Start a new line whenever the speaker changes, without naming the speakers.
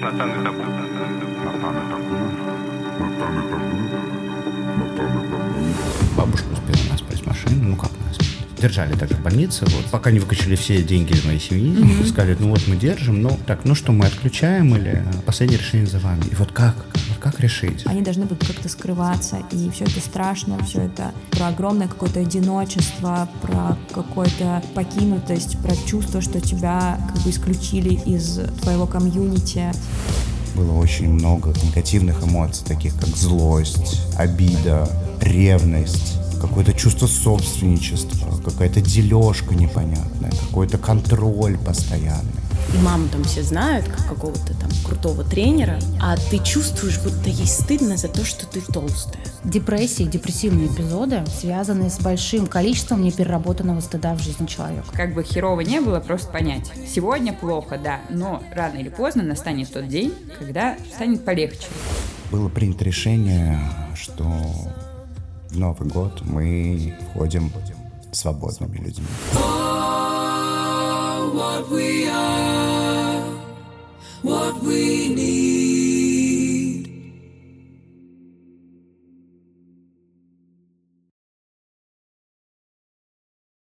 Натан табу. Натан табу. Натан табу.
Бабушка успела нас спать в машину, ну как нас Держали также в больнице, вот, пока не выкачали все деньги из моей семьи. Mm-hmm. Сказали, ну вот мы держим, ну так, ну что, мы отключаем или последнее решение за вами? И вот как? Как решить?
Они должны будут как-то скрываться, и все это страшно, все это про огромное какое-то одиночество, про какую-то покинутость, про чувство, что тебя как бы исключили из твоего комьюнити.
Было очень много негативных эмоций, таких как злость, обида, ревность, какое-то чувство собственничества, какая-то дележка непонятная, какой-то контроль постоянный.
И маму там все знают, как какого-то там крутого тренера, а ты чувствуешь, будто ей стыдно за то, что ты толстая.
Депрессии, депрессивные эпизоды связаны с большим количеством непереработанного стыда в жизни человека.
Как бы херово не было, просто понять. Сегодня плохо, да, но рано или поздно настанет тот день, когда станет полегче.
Было принято решение, что в Новый год мы входим свободными людьми. what we need.